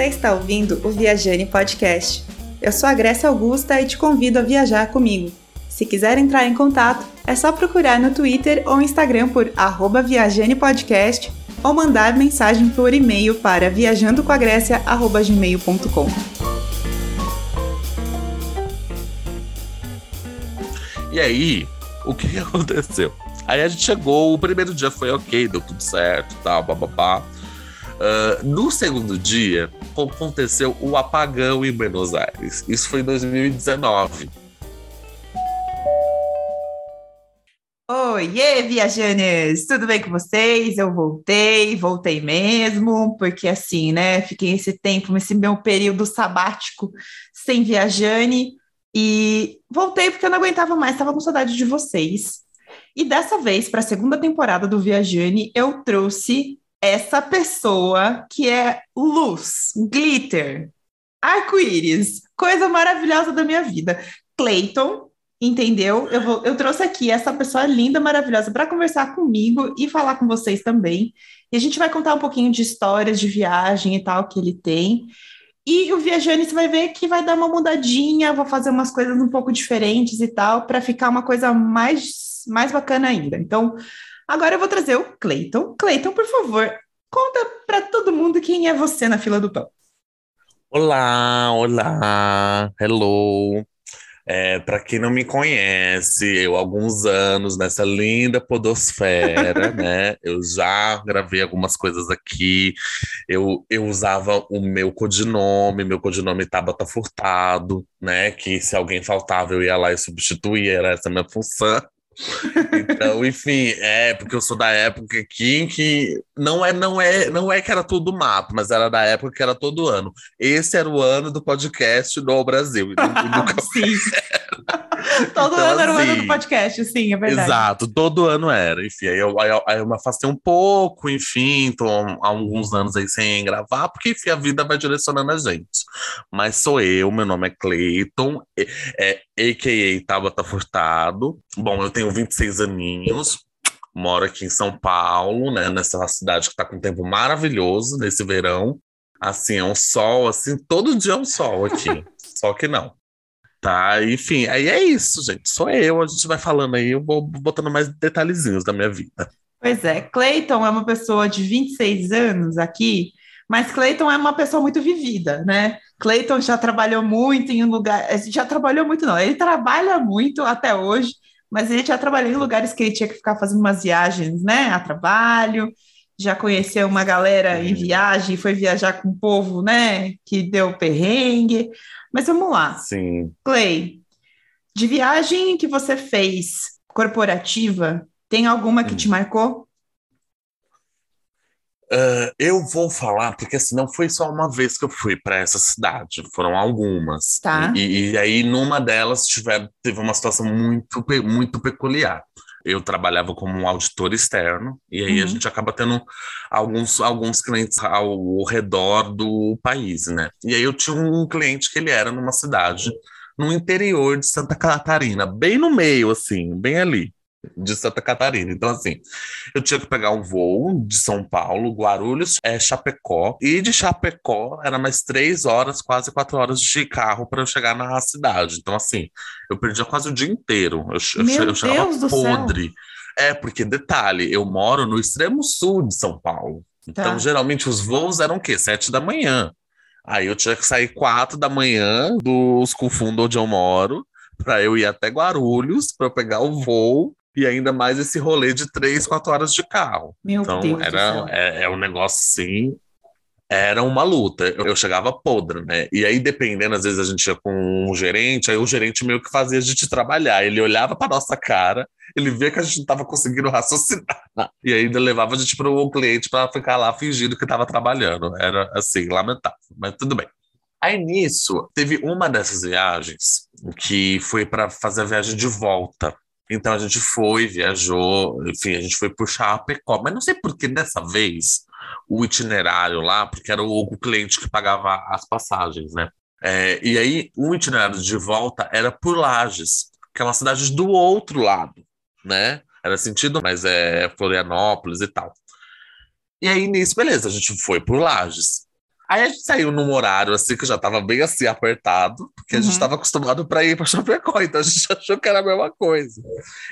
Você está ouvindo o Viajane Podcast. Eu sou a Grécia Augusta e te convido a viajar comigo. Se quiser entrar em contato, é só procurar no Twitter ou Instagram por @viajanepodcast ou mandar mensagem por e-mail para viajandocoagrécia@gmail.com. E aí, o que aconteceu? Aí a gente chegou, o primeiro dia foi ok, deu tudo certo, tal, bababá. Uh, no segundo dia, aconteceu o apagão em Buenos Aires. Isso foi em 2019. Oiê, viajantes! Tudo bem com vocês? Eu voltei, voltei mesmo, porque assim, né? Fiquei esse tempo, esse meu período sabático sem viajane e voltei porque eu não aguentava mais, estava com saudade de vocês. E dessa vez, para a segunda temporada do Viajane, eu trouxe essa pessoa que é luz, glitter, arco-íris, coisa maravilhosa da minha vida. Clayton, entendeu? Eu, vou, eu trouxe aqui essa pessoa linda, maravilhosa, para conversar comigo e falar com vocês também. E a gente vai contar um pouquinho de histórias de viagem e tal que ele tem. E o Viajane, você vai ver que vai dar uma mudadinha, vou fazer umas coisas um pouco diferentes e tal, para ficar uma coisa mais, mais bacana ainda. Então, Agora eu vou trazer o Cleiton. Cleiton, por favor, conta para todo mundo quem é você na fila do pão. Olá, olá, hello. É, para quem não me conhece, eu há alguns anos nessa linda podosfera, né? Eu já gravei algumas coisas aqui. Eu, eu usava o meu codinome, meu codinome Tabata Furtado, né? Que se alguém faltava eu ia lá e substituía, era essa a minha função. Então, enfim, é porque eu sou da época aqui em que não é, não é, não é que era tudo mato, mas era da época que era todo ano. Esse era o ano do podcast do Brasil. nunca... Sim. todo então, ano era o ano do assim, podcast, sim, é verdade. Exato, todo ano era. Enfim, aí eu, aí eu, aí eu me afastei um pouco, enfim, tô há alguns anos aí sem gravar, porque enfim, a vida vai direcionando a gente. Mas sou eu, meu nome é Cleiton, é, é, a.k.a. Tabata Furtado. Bom, eu tenho 26 aninhos, moro aqui em São Paulo, né, nessa cidade que tá com um tempo maravilhoso nesse verão. Assim, é um sol, assim, todo dia é um sol aqui. Só que não. Tá, enfim, aí é isso, gente. Sou eu, a gente vai falando aí, eu vou botando mais detalhezinhos da minha vida. Pois é, Cleiton é uma pessoa de 26 anos aqui, mas Cleiton é uma pessoa muito vivida, né? Cleiton já trabalhou muito em um lugar, já trabalhou muito não, ele trabalha muito até hoje, mas ele já trabalhou em lugares que ele tinha que ficar fazendo umas viagens, né, a trabalho, já conheceu uma galera em viagem, foi viajar com o povo, né, que deu perrengue, mas vamos lá. Sim. Clay, de viagem que você fez corporativa, tem alguma que hum. te marcou? Uh, eu vou falar, porque assim, não foi só uma vez que eu fui para essa cidade, foram algumas. Tá. E, e, aí, numa delas, tiver, teve uma situação muito, muito peculiar. Eu trabalhava como um auditor externo, e aí uhum. a gente acaba tendo alguns, alguns clientes ao redor do país, né? E aí eu tinha um cliente que ele era numa cidade no interior de Santa Catarina, bem no meio, assim, bem ali de Santa Catarina. Então, assim, eu tinha que pegar um voo de São Paulo, Guarulhos, é, Chapecó, e de Chapecó era mais três horas, quase quatro horas de carro para eu chegar na cidade. Então, assim, eu perdia quase o dia inteiro. Eu, Meu eu, eu chegava Deus podre. É, porque, detalhe, eu moro no extremo sul de São Paulo. Então, tá. geralmente, os voos eram o quê? Sete da manhã. Aí eu tinha que sair quatro da manhã dos Cufundo onde eu moro, para eu ir até Guarulhos, para eu pegar o voo e ainda mais esse rolê de três, quatro horas de carro. Meu então, Deus era, é, é, um negócio assim. Era uma luta. Eu, chegava podre, né? E aí, dependendo, às vezes a gente ia com um gerente, aí o gerente meio que fazia a gente trabalhar. Ele olhava pra nossa cara, ele via que a gente não tava conseguindo raciocinar. E ainda levava a gente para o cliente para ficar lá fingindo que estava trabalhando. Era assim, lamentável, mas tudo bem. Aí nisso, teve uma dessas viagens que foi para fazer a viagem de volta então a gente foi, viajou, enfim, a gente foi por Chapecó, mas não sei por que dessa vez o itinerário lá, porque era o, o cliente que pagava as passagens, né? É, e aí o itinerário de volta era por Lages, que é uma cidade do outro lado, né? Era sentido, mas é Florianópolis e tal. E aí nisso, beleza, a gente foi por Lages. Aí a gente saiu num horário assim que já tava bem assim apertado, porque a gente Uhum. tava acostumado para ir para Chapecó, então a gente achou que era a mesma coisa.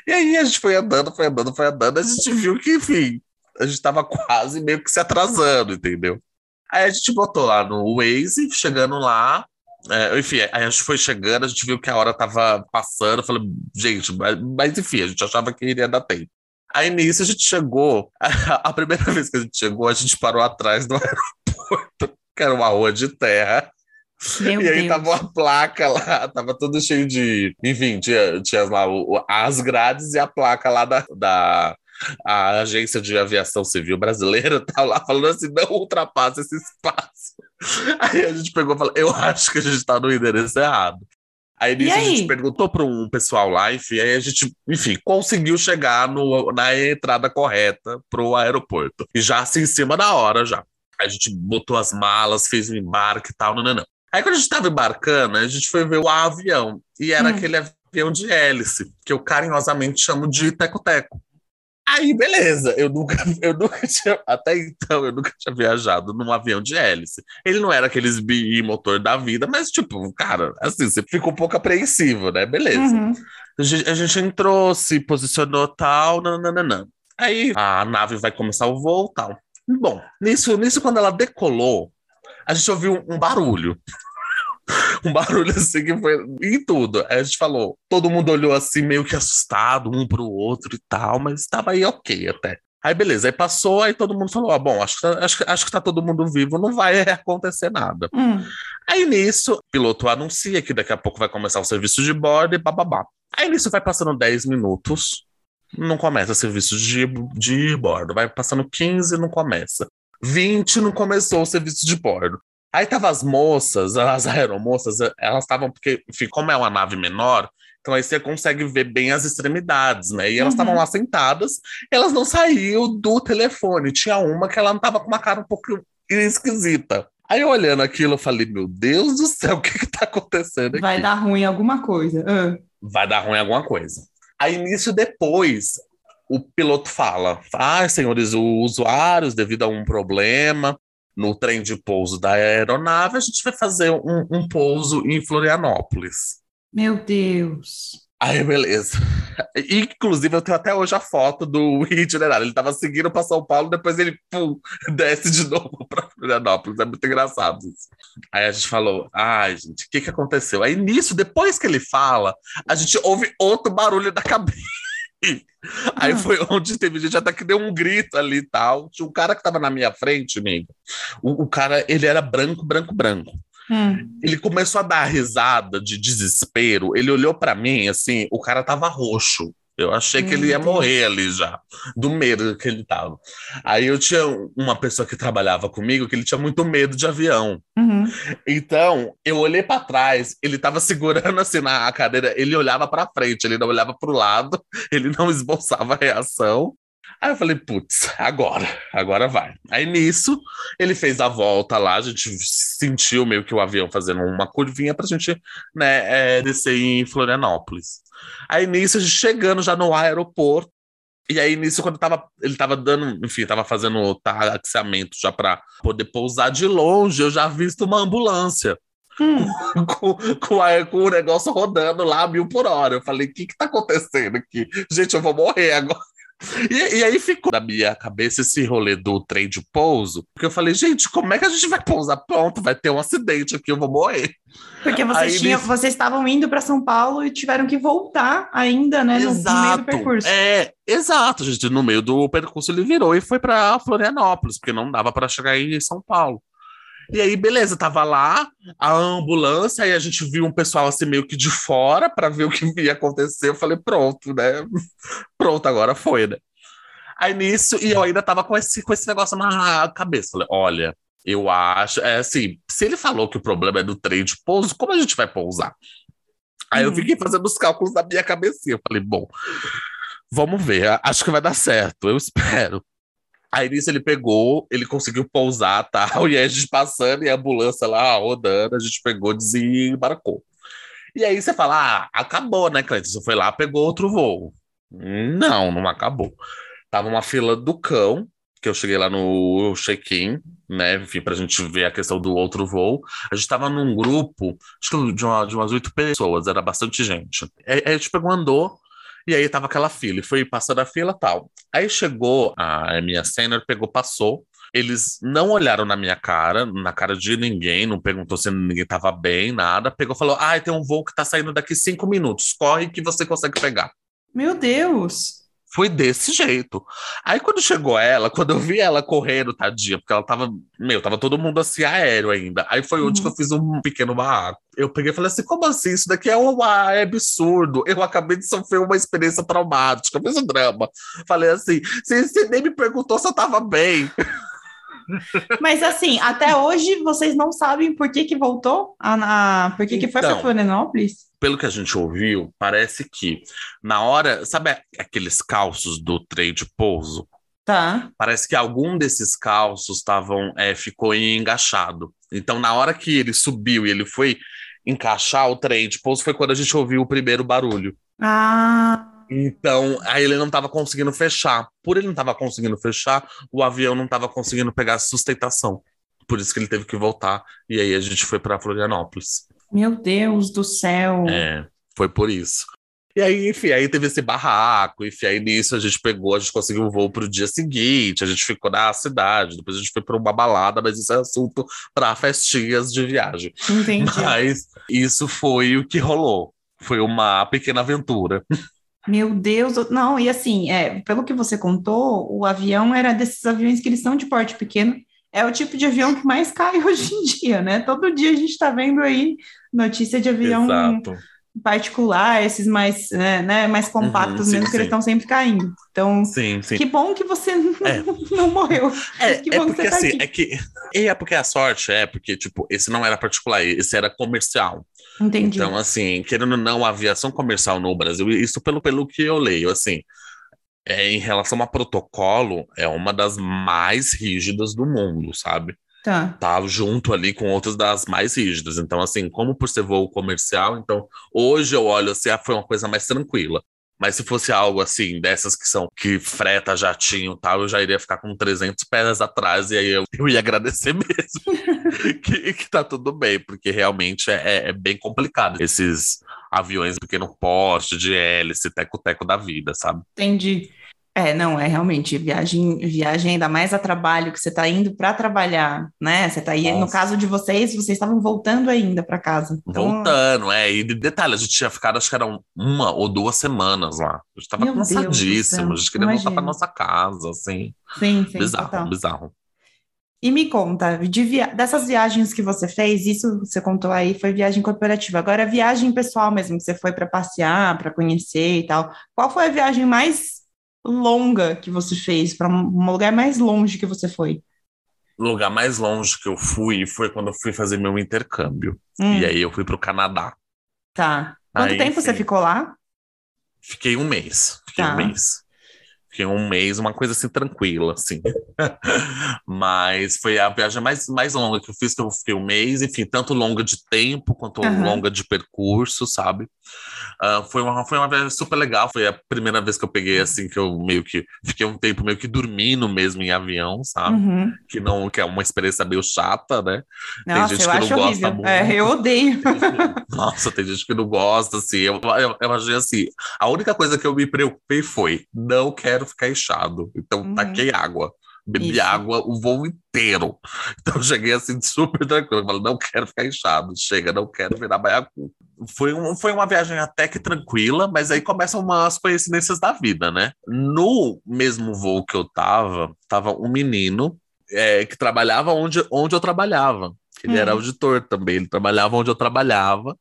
E aí a gente foi andando, foi andando, foi andando, a gente viu que, enfim, a gente tava quase meio que se atrasando, entendeu? Aí a gente botou lá no Waze, chegando lá, é, enfim, aí a gente foi chegando, a gente viu que a hora tava passando, falei, gente, mas, mas enfim, a gente achava que iria dar tempo. Aí nisso a gente chegou, a, primeira vez que a gente chegou, a gente parou atrás do aeroporto, que era uma rua de terra, Meu e aí Deus. tava uma placa lá, tava tudo cheio de. Enfim, tinha, tinha lá o- as grades e a placa lá da, da a Agência de Aviação Civil Brasileira, tá lá falando assim: não ultrapassa esse espaço. Aí a gente pegou e falou: eu acho que a gente tá no endereço errado. Aí nisso a gente perguntou para um pessoal lá, enfim, aí a gente, enfim, conseguiu chegar no, na entrada correta pro aeroporto. E já assim, em cima da hora já. A gente botou as malas, fez o embarque e tal, não, não, não. Aí quando a gente tava embarcando, a gente foi ver o avião. E era Hum. aquele avião de hélice, que eu carinhosamente chamo de teco-teco. Aí, beleza, eu nunca, eu nunca tinha, até então, eu nunca tinha viajado num avião de hélice. Ele não era aqueles bimotor da vida, mas, tipo, cara, assim, você fica um pouco apreensivo, né? Beleza. Uhum. A gente, a gente entrou, se posicionou tal, nananana. Aí a nave vai começar o voo tal. Bom, nisso, nisso quando ela decolou, a gente ouviu um, barulho. um barulho assim que foi em tudo. Aí a gente falou, todo mundo olhou assim meio que assustado, um pro outro e tal, mas estava aí ok até. Aí beleza, aí passou, aí todo mundo falou: ah, bom, acho que, tá, acho, acho que tá todo mundo vivo, não vai acontecer nada. Hum. Aí nisso, o piloto anuncia que daqui a pouco vai começar o serviço de bordo e bababá. Aí nisso vai passando 10 minutos, não começa o serviço de, de bordo. Vai passando 15, não começa. 20, não começou o serviço de bordo. Aí tava as moças, as aeromoças, elas estavam, porque, enfim, como é uma nave menor, então aí você consegue ver bem as extremidades, né? E elas Uhum. estavam lá sentadas, elas não saíam do telefone. Tinha uma que ela não tava com uma cara um pouco esquisita. Aí eu olhando aquilo, eu falei, meu Deus do céu, o que que tá acontecendo aqui? Vai dar ruim alguma coisa. Ah. vai dar ruim alguma coisa. Aí nisso depois o piloto fala: "Ah, senhores usuários, devido a um problema no trem de pouso da aeronave, a gente vai fazer um, um pouso em Florianópolis." Meu Deus. Aí, beleza. Inclusive, eu tenho até hoje a foto do itinerário. Ele tava seguindo para São Paulo, depois ele pum, desce de novo para Florianópolis. É muito engraçado isso. Aí a gente falou: ai, gente, o que, que aconteceu? Aí nisso, depois que ele fala, a gente ouve outro barulho da cabine. Aí foi onde teve gente até que deu um grito ali e tal. Tinha um cara que tava na minha frente, amigo. O, o cara, ele era branco, branco, branco Hum. ele começou a dar risada de desespero. Ele olhou pra mim assim, o cara tava roxo. Eu achei que ele ia Deus. morrer ali já, do medo que ele tava. Aí eu tinha uma pessoa que trabalhava comigo que ele tinha muito medo de avião. Uhum. Então, eu olhei pra trás, ele tava segurando assim na cadeira, ele olhava pra frente, ele não olhava pro lado, ele não esboçava reação. Aí eu falei, putz, agora, agora vai. Aí nisso, ele fez a volta lá, a gente sentiu meio que o avião fazendo uma curvinha pra gente né, é, descer em Florianópolis. Aí nisso, a gente chegando já no aeroporto, e aí nisso, quando tava, ele tava dando, enfim, tava fazendo o taxiamento já pra poder pousar de longe, eu já visto uma ambulância Hum. com, com, a- com o negócio rodando lá mil por hora. Eu falei, o que que tá acontecendo aqui? Gente, eu vou morrer agora. E, e aí ficou na minha cabeça esse rolê do trem de pouso, porque eu falei, gente, como é que a gente vai pousar? Pronto, vai ter um acidente aqui, eu vou morrer. Porque vocês, tinham, nisso- vocês estavam indo para São Paulo e tiveram que voltar ainda, né? No, no meio do percurso. É, exato, gente. No meio do percurso ele virou e foi para Florianópolis, porque não dava para chegar em São Paulo. E aí, beleza, tava lá a ambulância, aí a gente viu um pessoal assim meio que de fora para ver o que ia acontecer. Eu falei, pronto, né? Pronto, agora foi, né? Aí nisso, e eu ainda tava com esse, com esse negócio na cabeça. Falei, olha, eu acho, é assim, se ele falou que o problema é do trem de pouso, como a gente vai pousar? Aí eu Uhum. fiquei fazendo os cálculos na minha cabecinha. Eu falei, bom, vamos ver, acho que vai dar certo, eu espero. Aí nisso ele pegou, ele conseguiu pousar tal, e aí a gente passando e a ambulância lá rodando, a gente pegou, desembarcou. E aí você fala, ah, acabou, né, Cleiton? Você foi lá, pegou outro voo. Não, não acabou. Tava uma fila do cão, que eu cheguei lá no check-in, né? Enfim, pra gente ver a questão do outro voo. A gente tava num grupo, acho que de, uma, de umas oito pessoas, era bastante gente. Aí a gente pegou, andou, e aí tava aquela fila, e foi passando a fila tal. Aí chegou a minha sênior, pegou, passou. Eles não olharam na minha cara, na cara de ninguém, não perguntou se ninguém tava bem, nada. Pegou falou: Ah, tem um voo que tá saindo daqui cinco minutos, corre que você consegue pegar. Meu Deus! Foi desse jeito. Aí quando chegou ela, quando eu vi ela correndo, tadinha, porque ela tava, meu, tava todo mundo assim aéreo ainda. Aí foi onde que eu fiz um pequeno barraco. Eu peguei e falei assim: como assim? Isso daqui é um é absurdo. Eu acabei de sofrer uma experiência traumática, um drama. Falei assim: você nem me perguntou se eu tava bem. Mas assim, até hoje vocês não sabem por que que voltou? A, a por que, que foi para Então, Florianópolis? pelo que a gente ouviu, parece que na hora, sabe aqueles calços do trem de pouso? Tá. Parece que algum desses calços estavam é, ficou engaixado. Então, na hora que ele subiu e ele foi encaixar o trem de pouso, foi quando a gente ouviu o primeiro barulho. Ah, Então, aí ele não estava conseguindo fechar. Por ele não estava conseguindo fechar, o avião não estava conseguindo pegar sustentação. Por isso que ele teve que voltar. E aí a gente foi para Florianópolis. meu Deus do céu. É, foi por isso. E aí, enfim, aí teve esse barraco, enfim, aí nisso a gente pegou, a gente conseguiu um voo pro dia seguinte, a gente ficou na cidade, depois a gente foi para uma balada, mas isso é assunto para festinhas de viagem. Entendi. Mas isso foi o que rolou. Foi uma pequena aventura. Meu Deus, não, e assim, é, pelo que você contou, o avião era desses aviões que eles são de porte pequeno, é o tipo de avião que mais cai hoje em dia, né? Todo dia a gente está vendo aí notícia de avião Exato. Particular, esses mais, né, né, mais compactos Uhum, sim, mesmo, que eles sim. estão sempre caindo. Então, Sim, sim. que bom que você não, É. não morreu. É, que é porque tá assim, aqui. é que. É porque a sorte é porque, tipo, esse não era particular, esse era comercial. Entendi. Então, assim, querendo ou não, a aviação comercial no Brasil, isso pelo, pelo que eu leio, assim, é, em relação a protocolo, é uma das mais rígidas do mundo, sabe? Tá. Tá junto ali com outras das mais rígidas. Então, assim, como por ser voo comercial, então, hoje eu olho assim, ah, foi uma coisa mais tranquila. Mas se fosse algo assim, dessas que são que freta jatinho e tal, eu já iria ficar com 300 pés atrás e aí eu, eu ia agradecer mesmo que, que tá tudo bem, porque realmente é, é bem complicado esses aviões pequeno porte, de hélice, teco-teco da vida, sabe? Entendi. É, não, é realmente viagem, viagem ainda mais a trabalho, que você está indo para trabalhar, né? Você está aí, no Nossa. caso de vocês, vocês estavam voltando ainda para casa. Então, Voltando, é. E de detalhe, a gente tinha ficado, acho que eram uma ou duas semanas lá. A gente tava Meu Deus do cansadíssimo, a gente queria voltar pra imagino. nossa casa, assim. sim, sim, bizarro, total. bizarro. E me conta, de via... dessas viagens que você fez, isso que você contou aí foi viagem corporativa. Agora, viagem pessoal mesmo, que você foi para passear, para conhecer e tal. Qual foi a viagem mais longa que você fez, para um lugar mais longe que você foi? O lugar mais longe que eu fui foi quando eu fui fazer meu intercâmbio. Hum, E aí eu fui pro Canadá. tá. Quanto Aí, tempo você enfim. ficou lá? Fiquei um mês. Fiquei Tá. um mês. Fiquei um mês, uma coisa assim, tranquila, assim. Mas foi a viagem mais, mais longa que eu fiz, que eu fiquei um mês, enfim, tanto longa de tempo quanto Aham. longa de percurso, sabe? Ah, foi, uma, foi uma viagem super legal. Foi a primeira vez que eu peguei, assim, que eu meio que fiquei um tempo meio que dormindo mesmo em avião, sabe? Uhum. Que não, que é uma experiência meio chata, né? Nossa, gente eu que não acho gosta horrível. muito. É, eu odeio. Nossa, tem gente que não gosta, assim. Eu, eu, eu achei assim. A única coisa que eu me preocupei foi: não quero ficar inchado. Então, Uhum. taquei água. Bebi Isso. água o voo inteiro. Então, cheguei assim, super tranquilo. Eu falei: não quero ficar inchado. Chega, não quero virar baiacu. Foi, um, foi uma viagem até que tranquila, mas aí começam umas coincidências da vida, né? No mesmo voo que eu tava, tava um menino é, que trabalhava onde, onde eu trabalhava. Ele era Hum. auditor também, ele trabalhava onde eu trabalhava.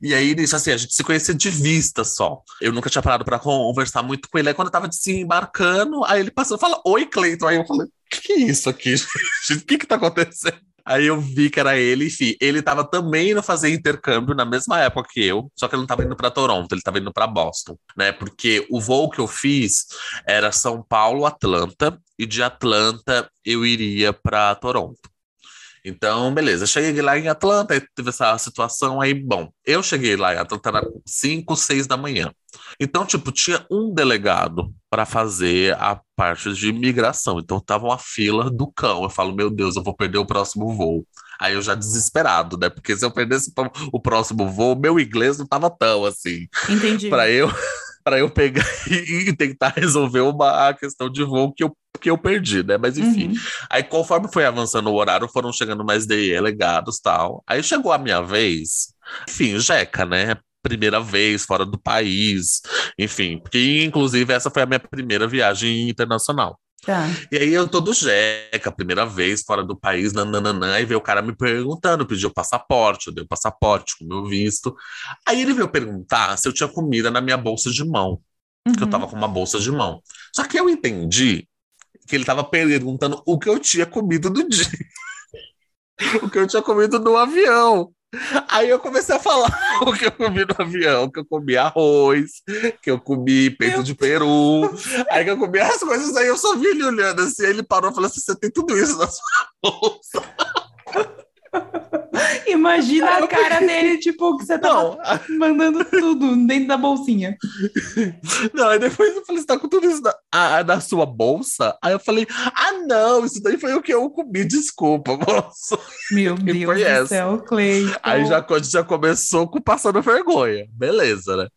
E aí, nisso, assim, a gente se conhecia de vista só. Eu nunca tinha parado pra conversar muito com ele. Aí, quando eu tava desembarcando, aí ele passou e falou: Oi, Cleiton. Aí eu falei: O que, que é isso aqui, gente? O que que tá acontecendo? Aí eu vi que era ele, enfim, ele tava também indo fazer intercâmbio na mesma época que eu, só que ele não tava indo pra Toronto, ele tava indo pra Boston, né? Porque o voo que eu fiz era São Paulo, Atlanta, e de Atlanta eu iria pra Toronto. Então, beleza, cheguei lá em Atlanta, teve essa situação aí, bom, eu cheguei lá em Atlanta era 5, 6 da manhã. Então, tipo, tinha um delegado para fazer a parte de imigração. Então, tava uma fila do cão. Eu falo, meu Deus, eu vou perder o próximo voo. Aí eu já desesperado, né? Porque se eu perdesse o próximo voo, meu inglês não tava tão assim. Entendi. Para eu para eu pegar e tentar resolver uma questão de voo que eu, que eu perdi, né? Mas enfim. Uhum. Aí, conforme foi avançando o horário, foram chegando mais delegados tal. Aí chegou a minha vez. Enfim, Jeca, né? Primeira vez fora do país, enfim, porque inclusive essa foi a minha primeira viagem internacional. Tá. E aí eu tô do Jeca, primeira vez fora do país, nananã, e veio o cara me perguntando, pediu passaporte, eu dei o passaporte com meu visto. Aí ele veio perguntar se eu tinha comida na minha bolsa de mão, uhum. que eu tava com uma bolsa de mão. Só que eu entendi que ele tava perguntando o que eu tinha comido no dia. o que eu tinha comido no avião. Aí eu comecei a falar o que eu comi no avião, que eu comi arroz, que eu comi peito Meu de peru, aí que eu comi as coisas, aí eu só vi ele olhando assim, ele parou e falou assim, você tem tudo isso na sua bolsa. Imagina a cara dele, tipo, que você tá mandando tudo dentro da bolsinha. Não, aí depois eu falei, você tá com tudo isso na, a, na sua bolsa? Aí eu falei, ah, não, isso daí foi o que eu comi, desculpa, moço. Meu Deus do essa. céu, Clay. Aí já, já começou com passando vergonha. Beleza, né?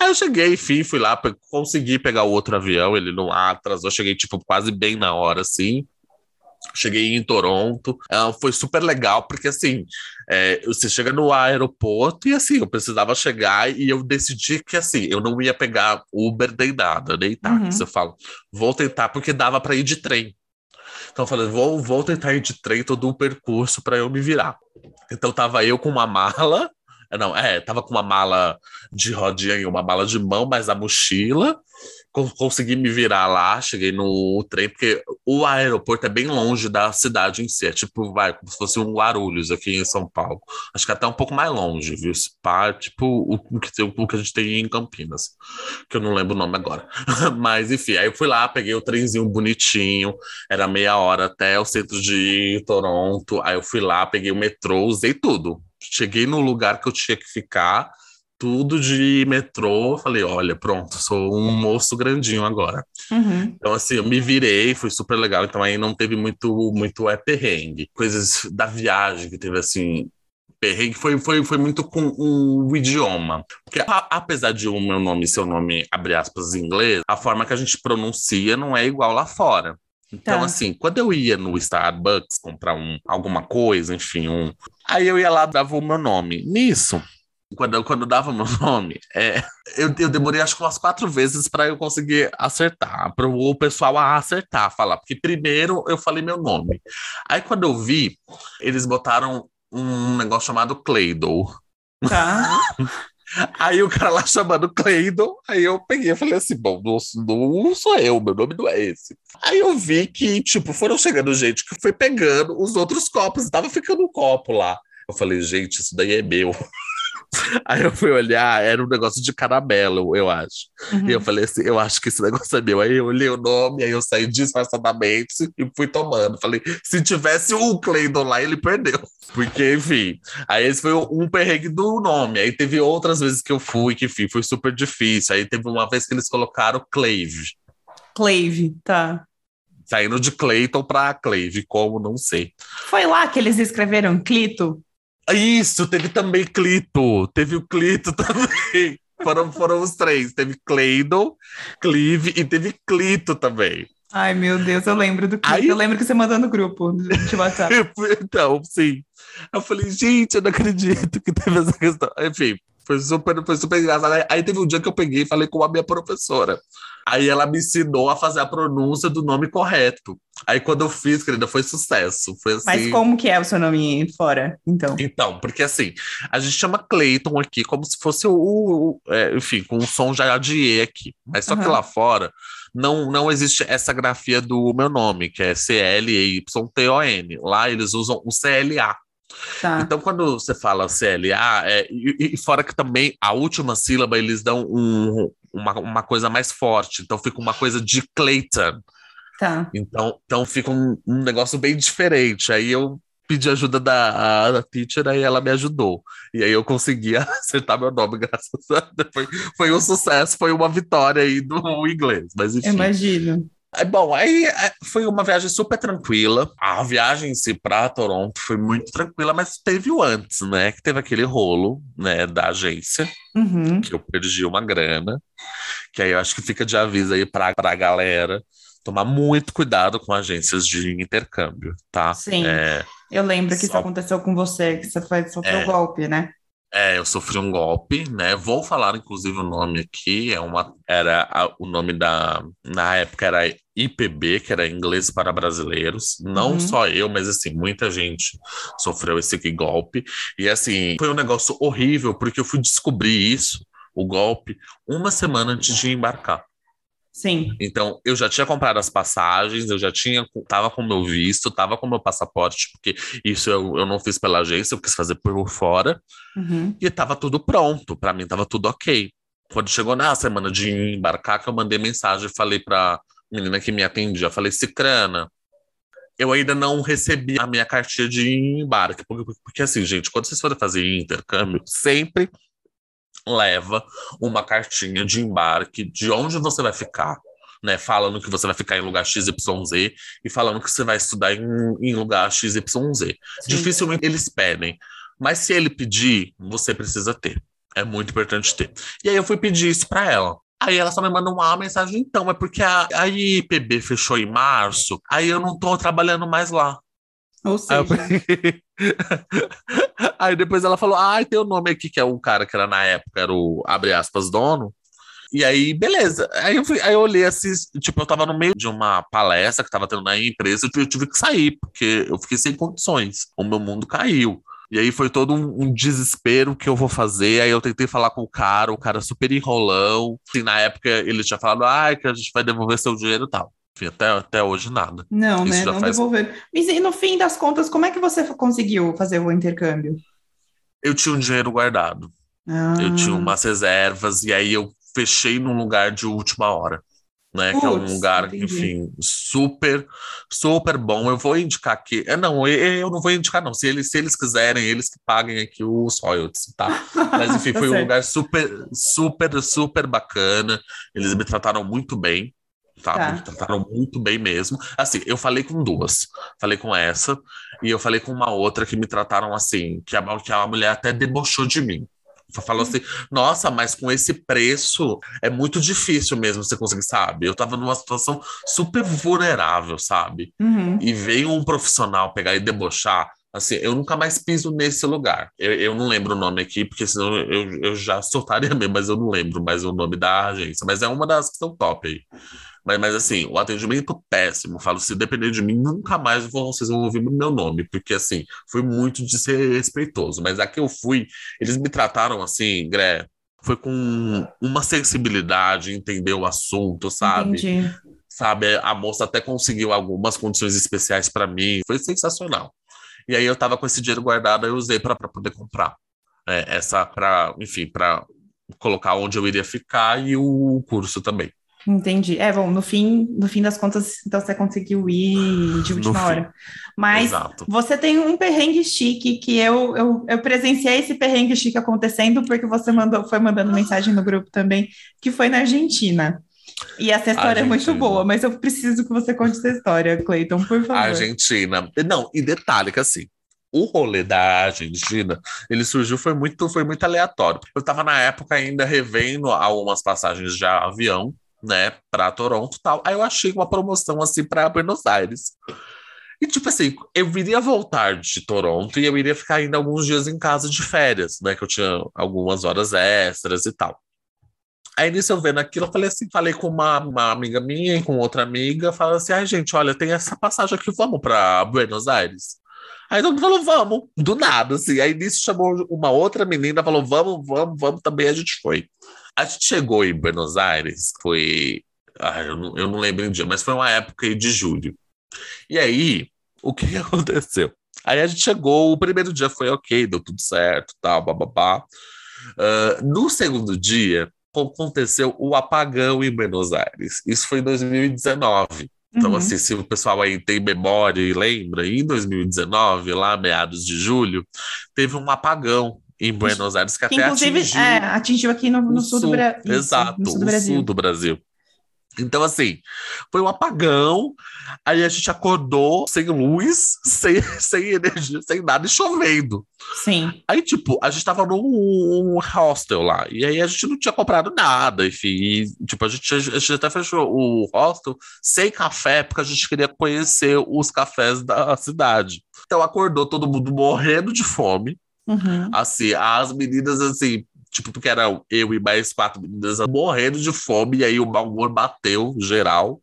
Aí eu cheguei, enfim, fui lá, consegui pegar o outro avião, ele não atrasou, cheguei, tipo, quase bem na hora, assim. Cheguei em Toronto, uh, foi super legal, porque assim, é, você chega no aeroporto e assim, eu precisava chegar e eu decidi que assim, eu não ia pegar Uber nem nada, nem táxi. Uhum. Eu falo, vou tentar porque dava para ir de trem. Então eu falei, vou, vou tentar ir de trem todo o percurso para eu me virar. Então tava eu com uma mala, não, é, tava com uma mala de rodinha e uma mala de mão, mas a mochila consegui me virar lá, cheguei no trem, porque o aeroporto é bem longe da cidade em si, é tipo, vai, como se fosse um Guarulhos aqui em São Paulo. Acho que até um pouco mais longe, viu? Tipo o, o, que, o que a gente tem em Campinas, que eu não lembro o nome agora. Mas, enfim, aí eu fui lá, peguei o trenzinho bonitinho, era meia hora até o centro de Toronto, aí eu fui lá, peguei o metrô, usei tudo. Cheguei no lugar que eu tinha que ficar, tudo de metrô. Falei, olha, pronto, sou um moço grandinho agora. Uhum. Então, assim, eu me virei, foi super legal. Então, aí não teve muito, muito é perrengue. Coisas da viagem que teve, assim, perrengue foi, foi, foi muito com o idioma. Porque a, apesar de o meu nome ser o nome, abre aspas, em inglês, a forma que a gente pronuncia não é igual lá fora. Então, tá. assim, quando eu ia no Starbucks comprar um, alguma coisa, enfim, um. Aí eu ia lá, dava o meu nome. Nisso, quando, quando dava meu nome, é, eu, eu demorei acho que umas quatro vezes para eu conseguir acertar, para o pessoal acertar, falar, porque primeiro eu falei meu nome. Aí quando eu vi, eles botaram um negócio chamado Claydol. Tá. Aí o cara lá chamando Claydon, aí eu peguei e falei assim: bom, não, não, sou eu, meu nome não é esse. Aí eu vi que, tipo, foram chegando gente que foi pegando os outros copos, e tava ficando um copo lá. Eu falei, gente, isso daí é meu. Aí eu fui olhar, era um negócio de caramelo, eu acho. Uhum. E eu falei assim, eu acho que esse negócio é meu. Aí eu olhei o nome, aí eu saí disfarçadamente e fui tomando. Falei, se tivesse o Cleidon lá, ele perdeu. Porque, enfim, aí esse foi um perrengue do nome. Aí teve outras vezes que eu fui, que, enfim, foi super difícil. Aí teve uma vez que eles colocaram Clave. Clave, tá. Saindo de Clayton para Clave, como não sei. Foi lá que eles escreveram Clito? Isso, teve também Clito. Teve o Clito também. foram, foram os três. Teve Cleidon, Clive e teve Clito também. Ai, meu Deus, eu lembro do Clito. Aí... Eu lembro que você mandou no grupo de WhatsApp. então, sim. Eu falei, gente, eu não acredito que teve essa questão. Enfim, foi super, foi super engraçado. Aí teve um dia que eu peguei e falei com a minha professora. Aí ela me ensinou a fazer a pronúncia do nome correto. Aí quando eu fiz, querida, foi sucesso. Foi assim... Mas como que é o seu nome fora, então? Então, porque assim, a gente chama Clayton aqui como se fosse o, o é, enfim, com o som já de E aqui. Mas só uhum. que lá fora não, não existe essa grafia do meu nome, que é C-L-Y-T-O-N. Lá eles usam o CLA. Tá. Então, quando você fala CLA, é, e, e, fora que também a última sílaba eles dão um, uma, uma coisa mais forte, então fica uma coisa de Clayton. Tá. Então, então fica um, um negócio bem diferente. Aí eu pedi ajuda da, da teacher, aí ela me ajudou. E aí eu consegui acertar meu nome, graças a Deus. Foi, foi um sucesso, foi uma vitória aí do inglês. Mas enfim. Imagino. Bom, aí é, foi uma viagem super tranquila. A viagem em si para Toronto foi muito tranquila, mas teve o antes, né? Que teve aquele rolo, né, da agência, uhum. que eu perdi uma grana. Que aí eu acho que fica de aviso aí para a galera tomar muito cuidado com agências de intercâmbio, tá? Sim. É, eu lembro que só... isso aconteceu com você, que você foi sofreu é, golpe, né? É, eu sofri um golpe, né? Vou falar, inclusive, o nome aqui. É uma, era a, o nome da. Na época era IPB, que era Inglês para Brasileiros. Não uhum. só eu, mas assim, muita gente sofreu esse golpe. E assim, foi um negócio horrível, porque eu fui descobrir isso, o golpe, uma semana antes de embarcar. Sim. Então, eu já tinha comprado as passagens, eu já tinha, tava com meu visto, tava com meu passaporte, porque isso eu, eu não fiz pela agência, eu quis fazer por fora. Uhum. E tava tudo pronto, para mim tava tudo ok. Quando chegou na semana de embarcar, que eu mandei mensagem, falei pra menina que me atendia, falei, Cicrana, eu ainda não recebi a minha cartinha de embarque. Porque, porque assim, gente, quando vocês forem fazer intercâmbio, sempre leva uma cartinha de embarque de onde você vai ficar, né? Falando que você vai ficar em lugar XYZ e falando que você vai estudar em, em lugar XYZ. Sim. Dificilmente eles pedem, mas se ele pedir, você precisa ter. É muito importante ter. E aí eu fui pedir isso para ela. Aí ela só me mandou uma mensagem, então, é porque a, a IPB fechou em março, aí eu não tô trabalhando mais lá. Ou seja. Aí, aí, depois ela falou: Ah, tem o um nome aqui, que é um cara que era na época, era o abre aspas, dono. E aí, beleza. Aí eu, fui, aí eu olhei assim, tipo, eu tava no meio de uma palestra que tava tendo na empresa, eu tive que sair, porque eu fiquei sem condições. O meu mundo caiu. E aí foi todo um, um, desespero que eu vou fazer. Aí eu tentei falar com o cara, o cara super enrolão. Assim, na época ele tinha falado, ah, que a gente vai devolver seu dinheiro e tal. Enfim, até, até hoje nada. Não, Isso né? Não faz... devolver. Mas e no fim das contas, como é que você conseguiu fazer o intercâmbio? Eu tinha um dinheiro guardado. Ah. Eu tinha umas reservas, e aí eu fechei num lugar de última hora. Né, Puts, que é um lugar, entendi. enfim, super, super bom. Eu vou indicar aqui. É, não, eu, eu não vou indicar, não. Se eles, se eles quiserem, eles que paguem aqui os royalties, tá? Mas, enfim, tá foi um lugar super, super, super bacana. Eles me trataram muito bem tá? tá. Me trataram muito bem mesmo. Assim, eu falei com duas. Falei com essa e eu falei com uma outra que me trataram assim, que a, que a mulher até debochou de mim. Falou assim, nossa, mas com esse preço é muito difícil mesmo você conseguir, sabe? Eu tava numa situação super vulnerável, sabe? Uhum. E veio um profissional pegar e debochar. Assim, eu nunca mais piso nesse lugar. Eu, eu não lembro o nome aqui, porque senão eu, eu já soltaria mesmo, mas eu não lembro mais o nome da agência. Mas é uma das que estão top aí. Mas, mas assim, o atendimento péssimo. Falo, se depender de mim, nunca mais vocês vão ouvir meu nome, porque assim, foi muito de ser respeitoso. Mas aqui eu fui, eles me trataram assim, Gré, foi com uma sensibilidade, entender o assunto, sabe? Entendi. Sabe, a moça até conseguiu algumas condições especiais para mim, foi sensacional. E aí eu tava com esse dinheiro guardado, eu usei para poder comprar. É, essa para, enfim, para colocar onde eu iria ficar e o curso também. Entendi. É, bom, no fim, no fim das contas, então você conseguiu ir de última hora. Mas Exato. você tem um perrengue chique que eu, eu, eu presenciei esse perrengue chique acontecendo porque você mandou, foi mandando mensagem no grupo também, que foi na Argentina. E essa história Argentina. é muito boa, mas eu preciso que você conte essa história, Cleiton, por favor. Argentina. Não, e detalhe que assim, o rolê da Argentina, ele surgiu, foi muito, foi muito aleatório. Eu estava na época ainda revendo algumas passagens de avião né, para Toronto e tal. Aí eu achei uma promoção assim para Buenos Aires. E tipo assim, eu iria voltar de Toronto e eu iria ficar ainda alguns dias em casa de férias, né, que eu tinha algumas horas extras e tal. Aí nisso eu vendo aquilo, eu falei assim, falei com uma, uma amiga minha e com outra amiga, falando assim, ai gente, olha, tem essa passagem aqui, vamos para Buenos Aires? Aí todo mundo falou, vamos, do nada, assim. Aí nisso chamou uma outra menina, falou, vamos, vamos, vamos, também a gente foi. A gente chegou em Buenos Aires, foi. Ah, eu, não, eu não lembro o dia, mas foi uma época de julho. E aí, o que aconteceu? Aí a gente chegou, o primeiro dia foi ok, deu tudo certo, tal, bababá. Uh, no segundo dia, aconteceu o apagão em Buenos Aires. Isso foi em 2019. Então, Uhum. assim, se o pessoal aí tem memória e lembra, em 2019, lá meados de julho, teve um apagão em Buenos Aires que Que até inclusive atingiu é, atingiu aqui no, no o sul, do Brasil. Exato, no sul do Brasil. sul do Brasil. Então, assim, foi um apagão, aí a gente acordou sem luz, sem, sem energia, sem nada e chovendo. Sim. Aí, tipo, a gente tava num hostel lá, e aí a gente não tinha comprado nada, enfim. E, tipo, a gente, a gente até fechou o hostel sem café, porque a gente queria conhecer os cafés da cidade. Então acordou todo mundo morrendo de fome, Uhum. assim, as meninas, assim, tipo, porque era eu e mais quatro meninas morrendo de fome, e aí o mau humor bateu geral.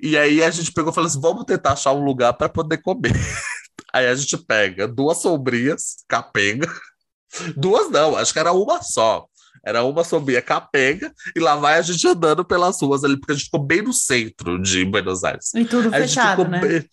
E aí a gente pegou e falou assim: vamos tentar achar um lugar para poder comer. Aí a gente pega duas sombrinhas, capenga. Duas não, acho que era uma só. Era uma sombrinha capenga, e lá vai a gente andando pelas ruas ali, porque a gente ficou bem no centro de Buenos Aires. E tudo Aí a gente fechado, ficou né? bem-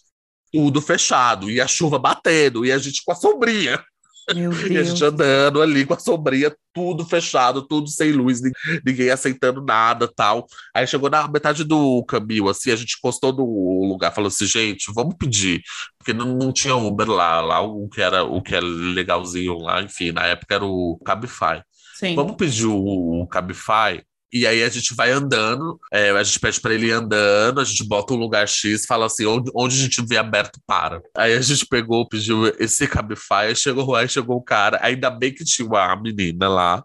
tudo fechado, e a chuva batendo, e a gente com a sombrinha. Meu E a Deus. gente andando ali com a sombrinha, tudo fechado, tudo sem luz, nin- ninguém aceitando nada tal. Aí chegou na metade do caminho, assim, a gente encostou no lugar, falou assim, gente, vamos pedir. Porque não, não tinha Uber lá, lá o que era o que era legalzinho lá, enfim, na época era o Cabify. Sim. Vamos pedir o, o Cabify? E aí a gente vai andando, é, a gente pede para ele ir andando, a gente bota um lugar X, fala assim, onde, onde a gente vê aberto, para. Aí a gente pegou, pediu esse Cabify, chegou lá, chegou o cara, ainda bem que tinha uma menina lá,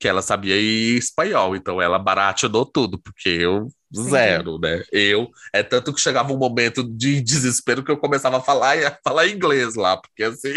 que ela sabia ir espanhol, então ela barateou tudo, porque eu Sim. zero, né? Eu, é tanto que chegava um momento de desespero que eu começava a falar, a falar inglês lá, porque assim...